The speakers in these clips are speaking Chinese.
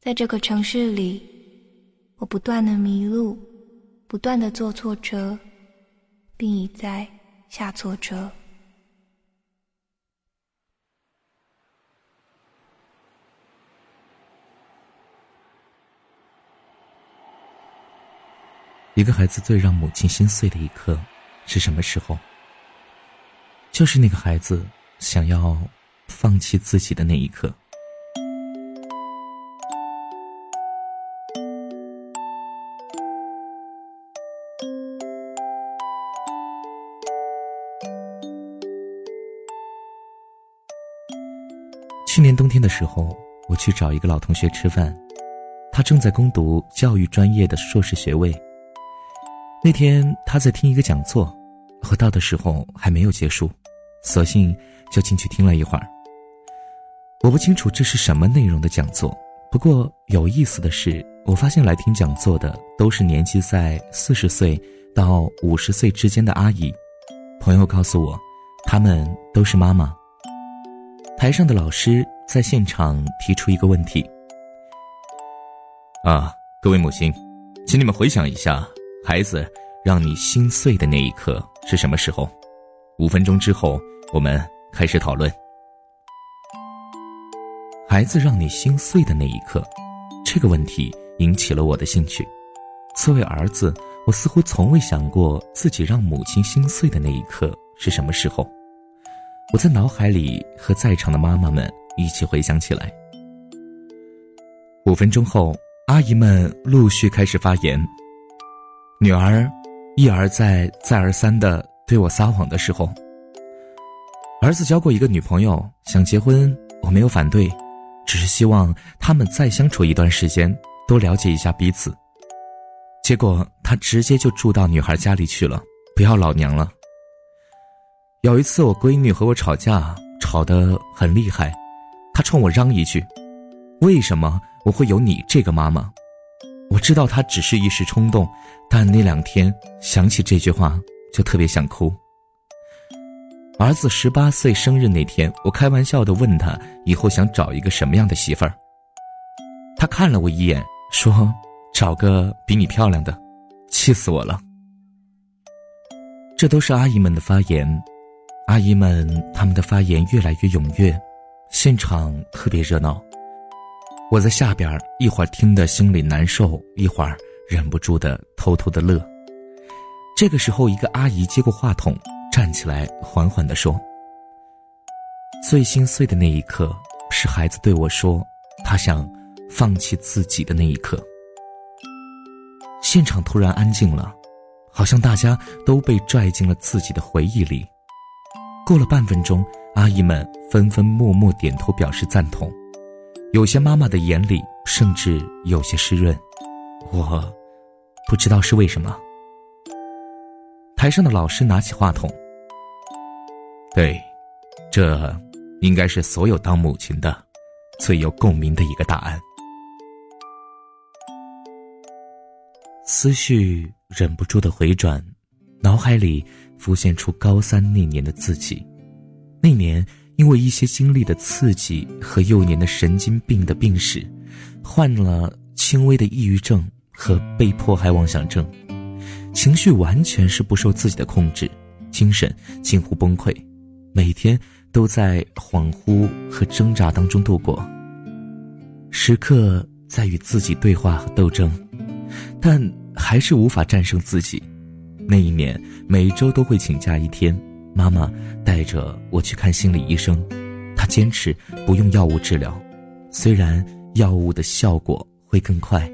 在这个城市里，我不断的迷路，不断的坐错车，并一再下错车。一个孩子最让母亲心碎的一刻是什么时候？就是那个孩子想要放弃自己的那一刻。冬天的时候，我去找一个老同学吃饭，他正在攻读教育专业的硕士学位。那天他在听一个讲座，我到的时候还没有结束，索性就进去听了一会儿。我不清楚这是什么内容的讲座，不过有意思的是，我发现来听讲座的都是年纪在四十岁到五十岁之间的阿姨。朋友告诉我，她们都是妈妈。台上的老师在现场提出一个问题：啊，各位母亲，请你们回想一下。孩子让你心碎的那一刻是什么时候？五分钟之后，我们开始讨论。孩子让你心碎的那一刻，这个问题引起了我的兴趣。作为儿子，我似乎从未想过自己让母亲心碎的那一刻是什么时候。我在脑海里和在场的妈妈们一起回想起来。五分钟后，阿姨们陆续开始发言。女儿一而再、再而三的对我撒谎的时候，儿子交过一个女朋友，想结婚，我没有反对，只是希望他们再相处一段时间，多了解一下彼此。结果他直接就住到女孩家里去了，不要老娘了。有一次我闺女和我吵架，吵得很厉害，她冲我嚷一句：“为什么我会有你这个妈妈？”我知道他只是一时冲动，但那两天想起这句话就特别想哭。儿子十八岁生日那天，我开玩笑的问他以后想找一个什么样的媳妇儿。他看了我一眼，说：“找个比你漂亮的。”气死我了。这都是阿姨们的发言，阿姨们他们的发言越来越踊跃，现场特别热闹。我在下边一会儿听得心里难受，一会儿忍不住的偷偷的乐。这个时候，一个阿姨接过话筒，站起来，缓缓的说：“最心碎的那一刻，是孩子对我说，他想放弃自己的那一刻。”现场突然安静了，好像大家都被拽进了自己的回忆里。过了半分钟，阿姨们纷纷默默点头表示赞同。有些妈妈的眼里甚至有些湿润，我不知道是为什么。台上的老师拿起话筒，对，这应该是所有当母亲的最有共鸣的一个答案。思绪忍不住的回转，脑海里浮现出高三那年的自己，那年。因为一些经历的刺激和幼年的神经病的病史，患了轻微的抑郁症和被迫害妄想症，情绪完全是不受自己的控制，精神近乎崩溃，每天都在恍惚和挣扎当中度过，时刻在与自己对话和斗争，但还是无法战胜自己。那一年，每周都会请假一天。妈妈带着我去看心理医生，她坚持不用药物治疗，虽然药物的效果会更快。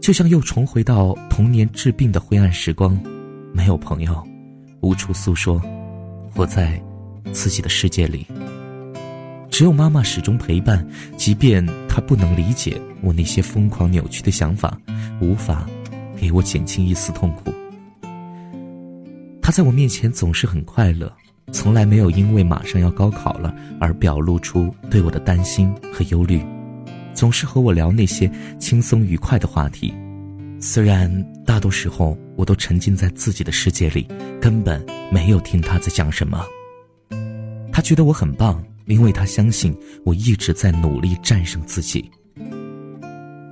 就像又重回到童年治病的灰暗时光，没有朋友，无处诉说，活在自己的世界里。只有妈妈始终陪伴，即便她不能理解我那些疯狂扭曲的想法，无法给我减轻一丝痛苦。他在我面前总是很快乐，从来没有因为马上要高考了而表露出对我的担心和忧虑，总是和我聊那些轻松愉快的话题。虽然大多时候我都沉浸在自己的世界里，根本没有听他在讲什么。他觉得我很棒，因为他相信我一直在努力战胜自己。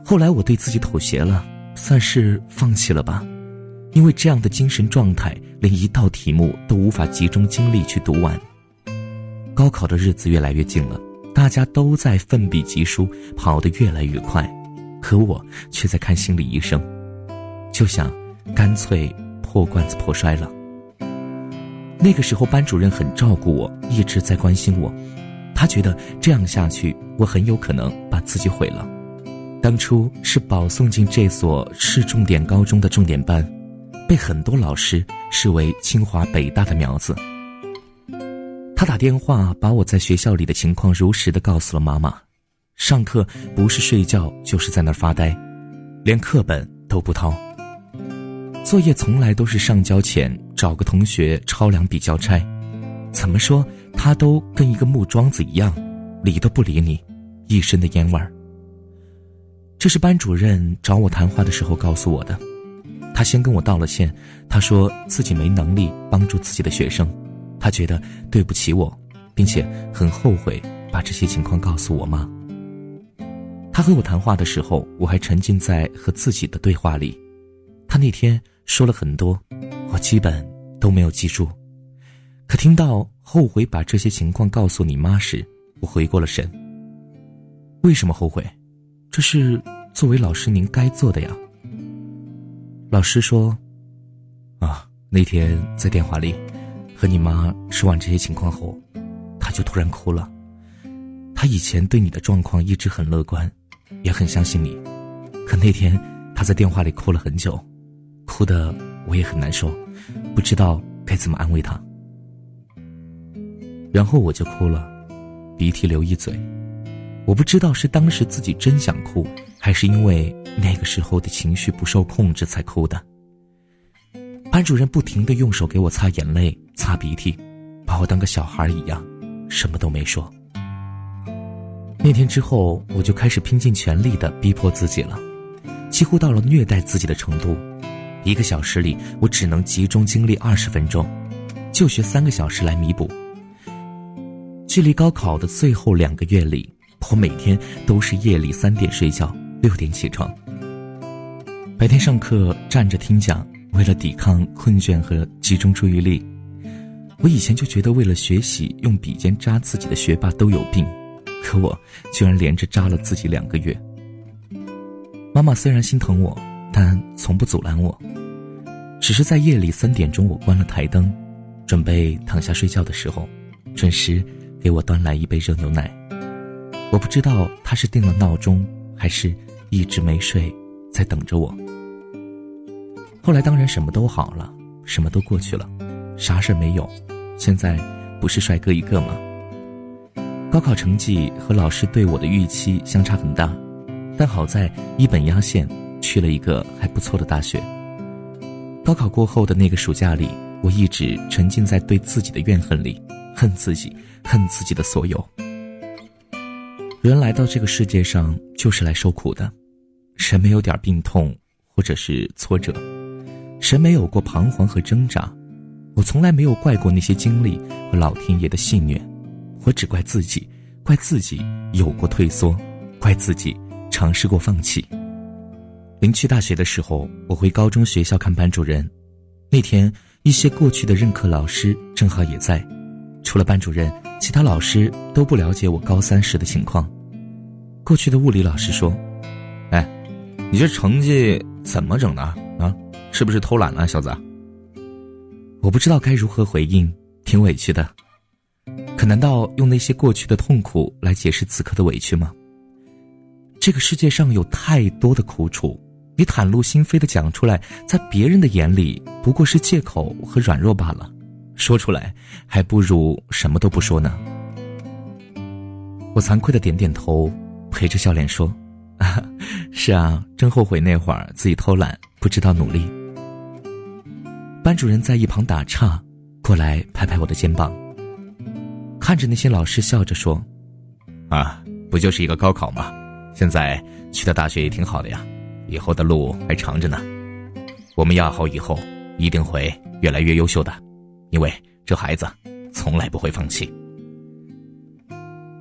后来我对自己妥协了，算是放弃了吧。因为这样的精神状态，连一道题目都无法集中精力去读完。高考的日子越来越近了，大家都在奋笔疾书，跑得越来越快，可我却在看心理医生，就想干脆破罐子破摔了。那个时候，班主任很照顾我，一直在关心我，他觉得这样下去，我很有可能把自己毁了。当初是保送进这所市重点高中的重点班。被很多老师视为清华北大的苗子。他打电话把我在学校里的情况如实的告诉了妈妈。上课不是睡觉就是在那儿发呆，连课本都不掏。作业从来都是上交前找个同学抄两笔交差。怎么说他都跟一个木桩子一样，理都不理你，一身的烟味儿。这是班主任找我谈话的时候告诉我的。他先跟我道了歉，他说自己没能力帮助自己的学生，他觉得对不起我，并且很后悔把这些情况告诉我妈。他和我谈话的时候，我还沉浸在和自己的对话里。他那天说了很多，我基本都没有记住。可听到后悔把这些情况告诉你妈时，我回过了神。为什么后悔？这是作为老师您该做的呀。老师说：“啊，那天在电话里和你妈说完这些情况后，她就突然哭了。她以前对你的状况一直很乐观，也很相信你。可那天她在电话里哭了很久，哭的我也很难受，不知道该怎么安慰她。然后我就哭了，鼻涕流一嘴。我不知道是当时自己真想哭。”还是因为那个时候的情绪不受控制才哭的。班主任不停的用手给我擦眼泪、擦鼻涕，把我当个小孩一样，什么都没说。那天之后，我就开始拼尽全力的逼迫自己了，几乎到了虐待自己的程度。一个小时里，我只能集中精力二十分钟，就学三个小时来弥补。距离高考的最后两个月里，我每天都是夜里三点睡觉。六点起床，白天上课站着听讲，为了抵抗困倦和集中注意力，我以前就觉得为了学习用笔尖扎自己的学霸都有病，可我居然连着扎了自己两个月。妈妈虽然心疼我，但从不阻拦我，只是在夜里三点钟我关了台灯，准备躺下睡觉的时候，准时给我端来一杯热牛奶。我不知道他是定了闹钟，还是。一直没睡，在等着我。后来当然什么都好了，什么都过去了，啥事没有。现在不是帅哥一个吗？高考成绩和老师对我的预期相差很大，但好在一本压线，去了一个还不错的大学。高考过后的那个暑假里，我一直沉浸在对自己的怨恨里，恨自己，恨自己的所有。人来到这个世界上就是来受苦的。谁没有点病痛，或者是挫折？谁没有过彷徨和挣扎？我从来没有怪过那些经历和老天爷的戏虐，我只怪自己，怪自己有过退缩，怪自己尝试过放弃。临去大学的时候，我回高中学校看班主任，那天一些过去的任课老师正好也在，除了班主任，其他老师都不了解我高三时的情况。过去的物理老师说。你这成绩怎么整的啊？是不是偷懒了，小子？我不知道该如何回应，挺委屈的。可难道用那些过去的痛苦来解释此刻的委屈吗？这个世界上有太多的苦楚，你袒露心扉的讲出来，在别人的眼里不过是借口和软弱罢了。说出来，还不如什么都不说呢。我惭愧的点点头，陪着笑脸说。是啊，真后悔那会儿自己偷懒，不知道努力。班主任在一旁打岔，过来拍拍我的肩膀，看着那些老师笑着说：“啊，不就是一个高考吗？现在去的大学也挺好的呀，以后的路还长着呢。我们要好以后一定会越来越优秀的，因为这孩子从来不会放弃。”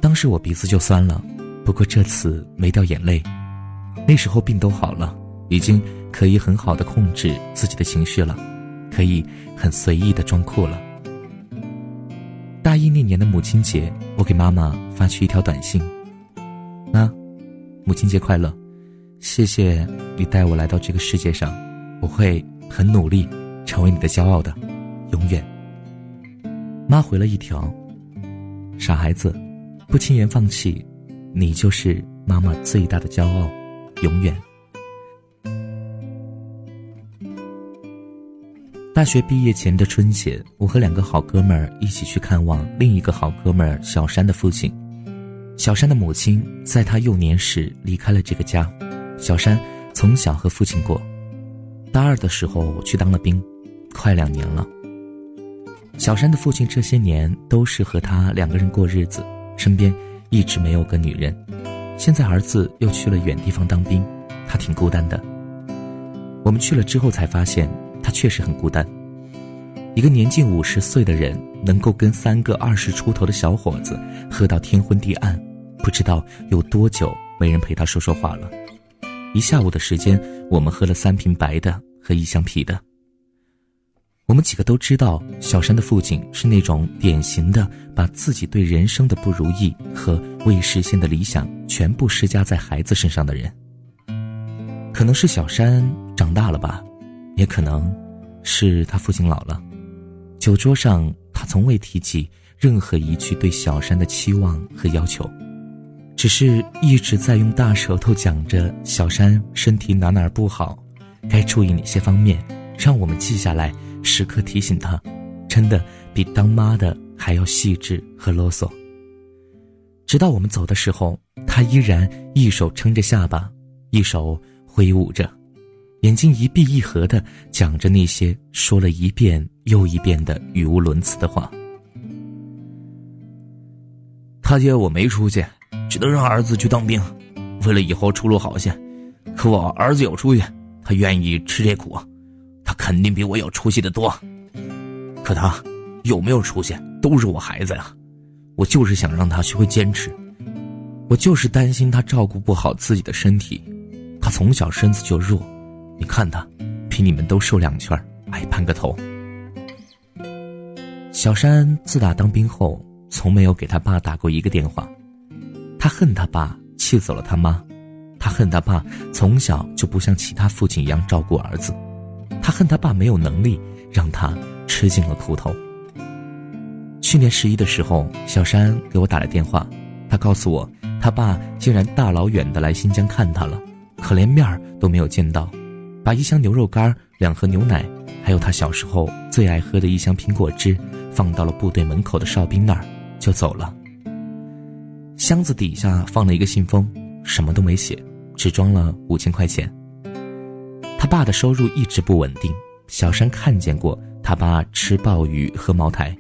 当时我鼻子就酸了，不过这次没掉眼泪。那时候病都好了，已经可以很好的控制自己的情绪了，可以很随意的装酷了。大一那年的母亲节，我给妈妈发去一条短信：“妈，母亲节快乐，谢谢你带我来到这个世界上，我会很努力，成为你的骄傲的，永远。”妈回了一条：“傻孩子，不轻言放弃，你就是妈妈最大的骄傲，永远。”大学毕业前的春节，我和两个好哥们儿一起去看望另一个好哥们儿小山的父亲。小山的母亲在他幼年时离开了这个家，小山从小和父亲过。大二的时候去当了兵，快两年了。小山的父亲这些年都是和他两个人过日子，身边一直没有个女人。现在儿子又去了远地方当兵，他挺孤单的。我们去了之后才发现，他确实很孤单。一个年近五十岁的人能够跟三个二十出头的小伙子喝到天昏地暗，不知道有多久没人陪他说说话了。一下午的时间，我们喝了三瓶白的和一箱啤的。我们几个都知道，小山的父亲是那种典型的把自己对人生的不如意和未实现的理想全部施加在孩子身上的人。可能是小山长大了吧，也可能是他父亲老了。酒桌上，他从未提起任何一句对小山的期望和要求，只是一直在用大舌头讲着小山身体哪哪不好，该注意哪些方面，让我们记下来。时刻提醒他，真的比当妈的还要细致和啰嗦。直到我们走的时候，他依然一手撑着下巴，一手挥舞着，眼睛一闭一合的讲着那些说了一遍又一遍的语无伦次的话。他爹我没出息，只能让儿子去当兵，为了以后出路好些。可我儿子有出息，他愿意吃这苦。他肯定比我有出息的多，可他有没有出息都是我孩子呀，我就是想让他学会坚持，我就是担心他照顾不好自己的身体，他从小身子就弱，你看他比你们都瘦两圈，矮半个头。小山自打当兵后，从没有给他爸打过一个电话，他恨他爸气走了他妈，他恨他爸从小就不像其他父亲一样照顾儿子。他恨他爸没有能力让他吃尽了苦头。去年十一的时候，小山给我打来电话，他告诉我，他爸竟然大老远的来新疆看他了，可连面儿都没有见到，把一箱牛肉干、两盒牛奶，还有他小时候最爱喝的一箱苹果汁，放到了部队门口的哨兵那儿，就走了。箱子底下放了一个信封，什么都没写，只装了五千块钱。爸的收入一直不稳定，小山看见过他爸吃鲍鱼喝茅台，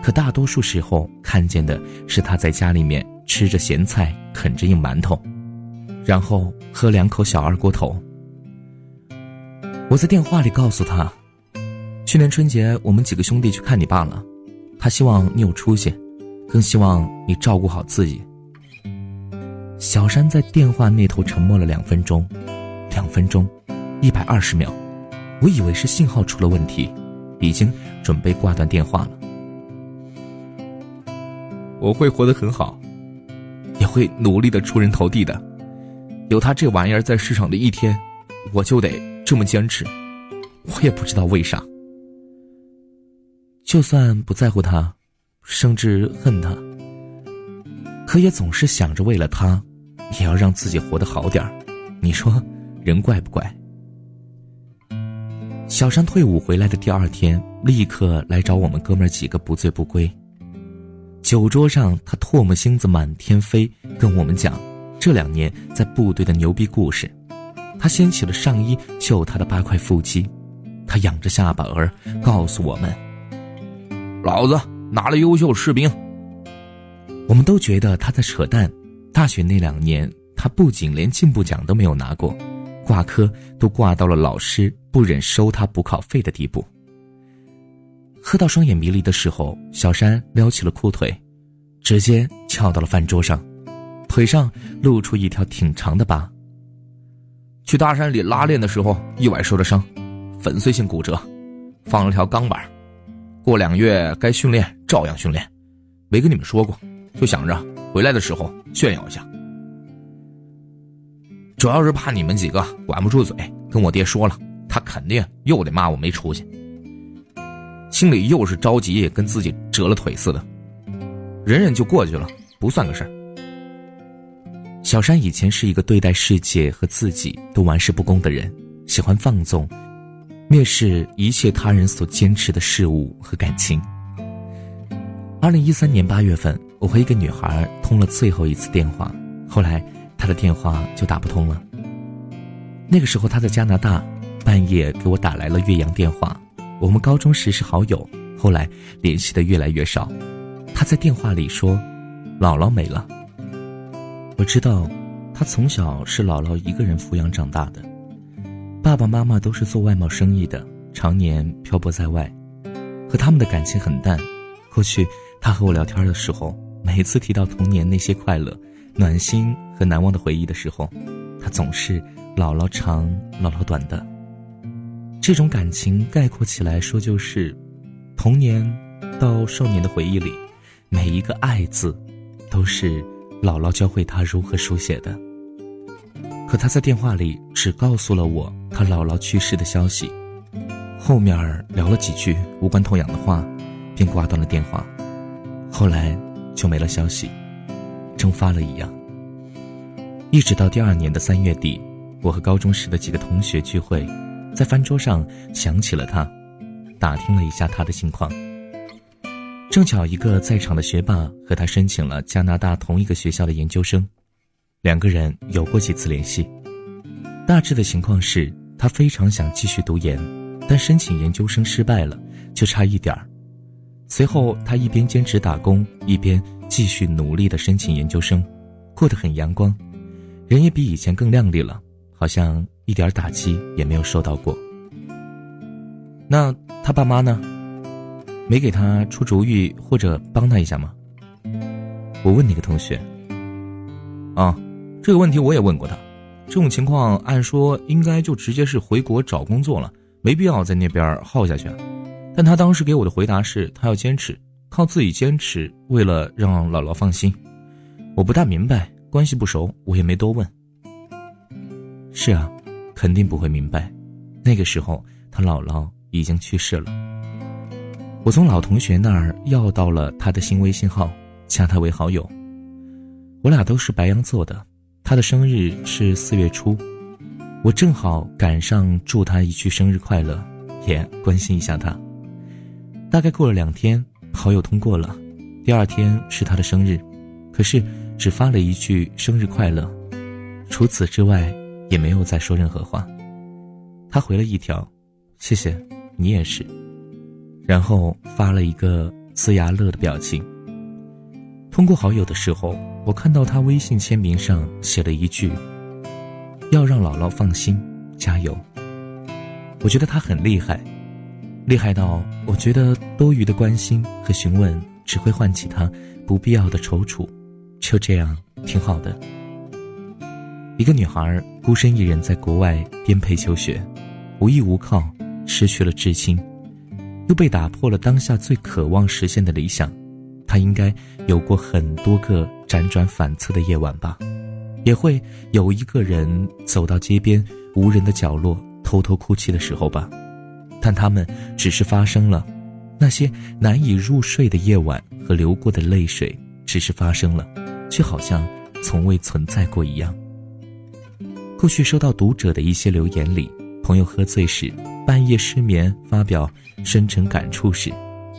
可大多数时候看见的是他在家里面吃着咸菜，啃着硬馒头，然后喝两口小二锅头。我在电话里告诉他，去年春节我们几个兄弟去看你爸了，他希望你有出息，更希望你照顾好自己。小山在电话那头沉默了两分钟，两分钟。一百二十秒，我以为是信号出了问题，已经准备挂断电话了。我会活得很好，也会努力的出人头地的。有他这玩意儿在市场的一天，我就得这么坚持。我也不知道为啥。就算不在乎他，甚至恨他，可也总是想着为了他，也要让自己活得好点儿。你说，人怪不怪？小山退伍回来的第二天，立刻来找我们哥们儿几个不醉不归。酒桌上，他唾沫星子满天飞，跟我们讲这两年在部队的牛逼故事。他掀起了上衣，秀他的八块腹肌。他仰着下巴儿告诉我们：“老子拿了优秀士兵。”我们都觉得他在扯淡。大学那两年，他不仅连进步奖都没有拿过。挂科都挂到了老师不忍收他补考费的地步。喝到双眼迷离的时候，小山撩起了裤腿，直接翘到了饭桌上，腿上露出一条挺长的疤。去大山里拉练的时候意外受了伤，粉碎性骨折，放了条钢板。过两月该训练照样训练，没跟你们说过，就想着回来的时候炫耀一下。主要是怕你们几个管不住嘴，跟我爹说了，他肯定又得骂我没出息。心里又是着急，跟自己折了腿似的，忍忍就过去了，不算个事儿。小山以前是一个对待世界和自己都玩世不恭的人，喜欢放纵，蔑视一切他人所坚持的事物和感情。二零一三年八月份，我和一个女孩通了最后一次电话，后来他的电话就打不通了。那个时候他在加拿大，半夜给我打来了岳阳电话。我们高中时是好友，后来联系的越来越少。他在电话里说：“姥姥没了。”我知道，他从小是姥姥一个人抚养长大的，爸爸妈妈都是做外贸生意的，常年漂泊在外，和他们的感情很淡。过去他和我聊天的时候，每次提到童年那些快乐、暖心和难忘的回忆的时候，他总是姥姥长姥姥短的。这种感情概括起来说，就是童年到少年的回忆里，每一个爱字，都是。姥姥教会他如何书写的，可他在电话里只告诉了我他姥姥去世的消息，后面聊了几句无关痛痒的话，便挂断了电话。后来就没了消息，蒸发了一样。一直到第二年的三月底，我和高中时的几个同学聚会，在饭桌上想起了他，打听了一下他的情况。正巧一个在场的学霸和他申请了加拿大同一个学校的研究生，两个人有过几次联系。大致的情况是他非常想继续读研，但申请研究生失败了，就差一点儿。随后他一边兼职打工，一边继续努力的申请研究生，过得很阳光，人也比以前更靓丽了，好像一点打击也没有受到过。那他爸妈呢？没给他出主意或者帮他一下吗？我问那个同学。啊，这个问题我也问过他。这种情况按说应该就直接是回国找工作了，没必要在那边耗下去。但他当时给我的回答是他要坚持，靠自己坚持，为了让姥姥放心。我不大明白，关系不熟，我也没多问。是啊，肯定不会明白。那个时候他姥姥已经去世了。我从老同学那儿要到了他的新微信号，加他为好友。我俩都是白羊座的，他的生日是四月初，我正好赶上祝他一句生日快乐，也关心一下他。大概过了两天，好友通过了，第二天是他的生日，可是只发了一句生日快乐，除此之外也没有再说任何话。他回了一条：“谢谢，你也是。”然后发了一个呲牙乐的表情。通过好友的时候，我看到他微信签名上写了一句：“要让姥姥放心，加油。”我觉得他很厉害，厉害到我觉得多余的关心和询问只会唤起他不必要的踌躇，就这样挺好的。一个女孩孤身一人在国外颠沛求学，无依无靠，失去了至亲。又被打破了当下最渴望实现的理想，他应该有过很多个辗转反侧的夜晚吧，也会有一个人走到街边无人的角落偷偷哭泣的时候吧，但他们只是发生了，那些难以入睡的夜晚和流过的泪水只是发生了，却好像从未存在过一样。过去收到读者的一些留言里，朋友喝醉时。半夜失眠发表深沉感触时，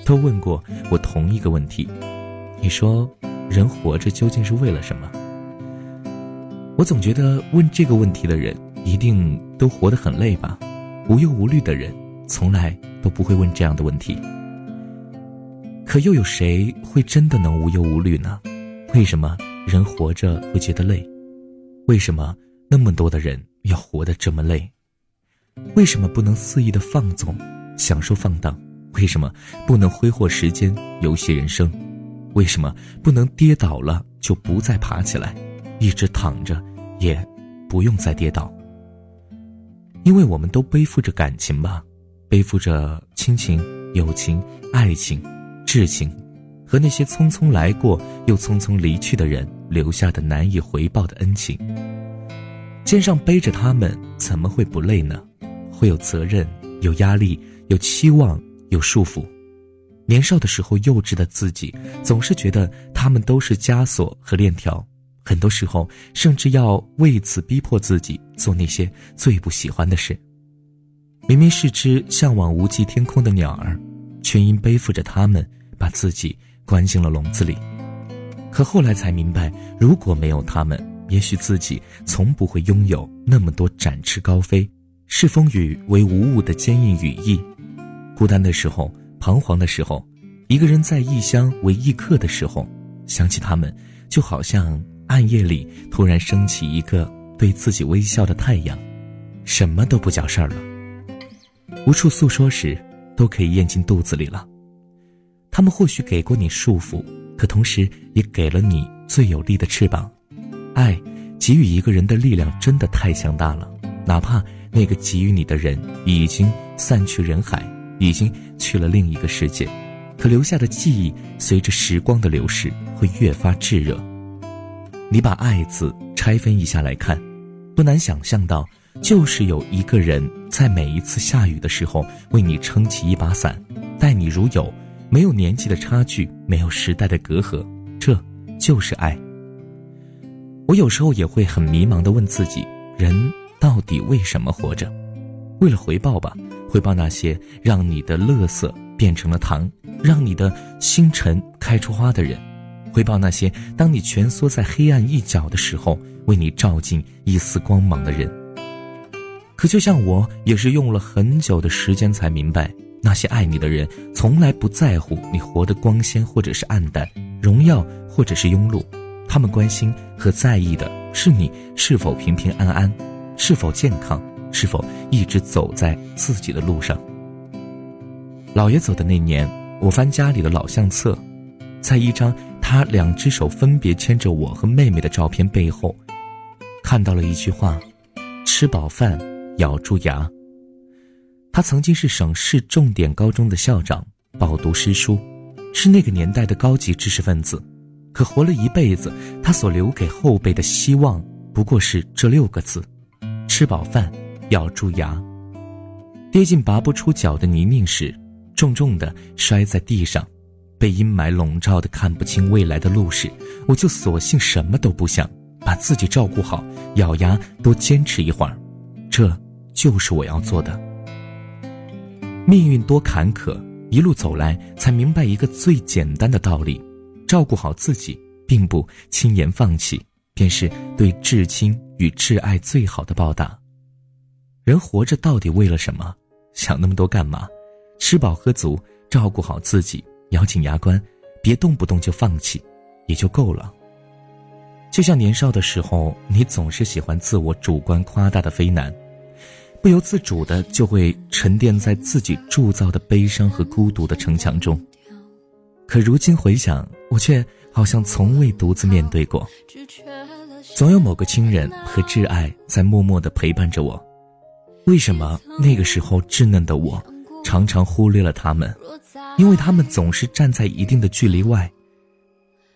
都问过我同一个问题：你说人活着究竟是为了什么？我总觉得问这个问题的人一定都活得很累吧？无忧无虑的人从来都不会问这样的问题。可又有谁会真的能无忧无虑呢？为什么人活着会觉得累？为什么那么多的人要活得这么累？为什么不能肆意的放纵，享受放荡？为什么不能挥霍时间，游戏人生？为什么不能跌倒了就不再爬起来，一直躺着，也不用再跌倒？因为我们都背负着感情吧，背负着亲情、友情、爱情、挚情，和那些匆匆来过又匆匆离去的人留下的难以回报的恩情。肩上背着他们，怎么会不累呢？会有责任，有压力，有期望，有束缚。年少的时候，幼稚的自己总是觉得他们都是枷锁和链条，很多时候甚至要为此逼迫自己做那些最不喜欢的事。明明是只向往无际天空的鸟儿，却因背负着他们，把自己关进了笼子里。可后来才明白，如果没有他们，也许自己从不会拥有那么多展翅高飞、视风雨为无物的坚硬羽翼。孤单的时候。彷徨的时候，一个人在异乡为异客的时候，想起他们，就好像暗夜里突然升起一个对自己微笑的太阳，什么都不叫事儿了。无处诉说时，都可以咽进肚子里了。他们或许给过你束缚，可同时也给了你最有力的翅膀。爱给予一个人的力量真的太强大了，哪怕那个给予你的人已经散去人海。已经去了另一个世界，可留下的记忆随着时光的流逝会越发炙热。你把“爱”字拆分一下来看，不难想象到，就是有一个人在每一次下雨的时候为你撑起一把伞，待你如友，没有年纪的差距，没有时代的隔阂，这就是爱。我有时候也会很迷茫地问自己：人到底为什么活着？为了回报吧。回报那些让你的乐色变成了糖，让你的星辰开出花的人；回报那些当你蜷缩在黑暗一角的时候为你照进一丝光芒的人。可就像我，也是用了很久的时间才明白，那些爱你的人从来不在乎你活得光鲜或者是暗淡，荣耀或者是庸碌，他们关心和在意的是你是否平平安安，是否健康。是否一直走在自己的路上？姥爷走的那年，我翻家里的老相册，在一张他两只手分别牵着我和妹妹的照片背后，看到了一句话：“吃饱饭，咬住牙。”他曾经是省市重点高中的校长，饱读诗书，是那个年代的高级知识分子。可活了一辈子，他所留给后辈的希望，不过是这六个字：吃饱饭。咬住牙，跌进拔不出脚的泥泞时，重重的摔在地上，被阴霾笼罩的看不清未来的路时，我就索性什么都不想，把自己照顾好，咬牙多坚持一会儿，这就是我要做的。命运多坎坷，一路走来才明白一个最简单的道理：照顾好自己，并不轻言放弃，便是对至亲与挚爱最好的报答。人活着到底为了什么？想那么多干嘛？吃饱喝足，照顾好自己，咬紧牙关，别动不动就放弃，也就够了。就像年少的时候，你总是喜欢自我主观夸大的非难，不由自主的就会沉淀在自己铸造的悲伤和孤独的城墙中。可如今回想，我却好像从未独自面对过，总有某个亲人和挚爱在默默的陪伴着我。为什么那个时候稚嫩的我，常常忽略了他们？因为他们总是站在一定的距离外。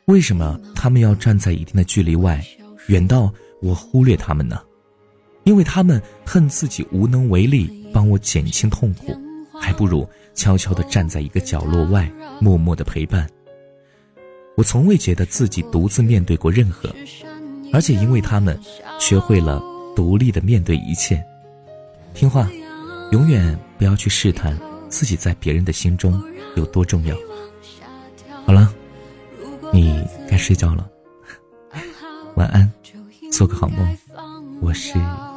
为什么他们要站在一定的距离外，远到我忽略他们呢？因为他们恨自己无能为力帮我减轻痛苦，还不如悄悄地站在一个角落外，默默的陪伴。我从未觉得自己独自面对过任何，而且因为他们，学会了独立的面对一切。听话，永远不要去试探自己在别人的心中有多重要。好了，你该睡觉了，晚安，做个好梦。我是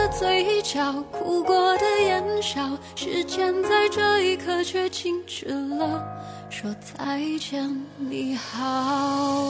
的嘴角。哭。过的眼笑，时间在这一刻却静止了，说再见你好。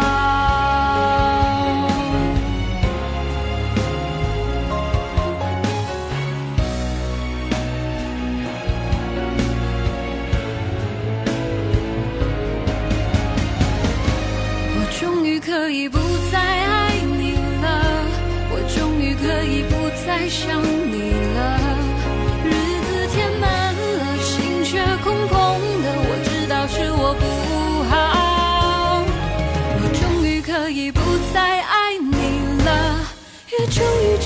已不再爱你了也终于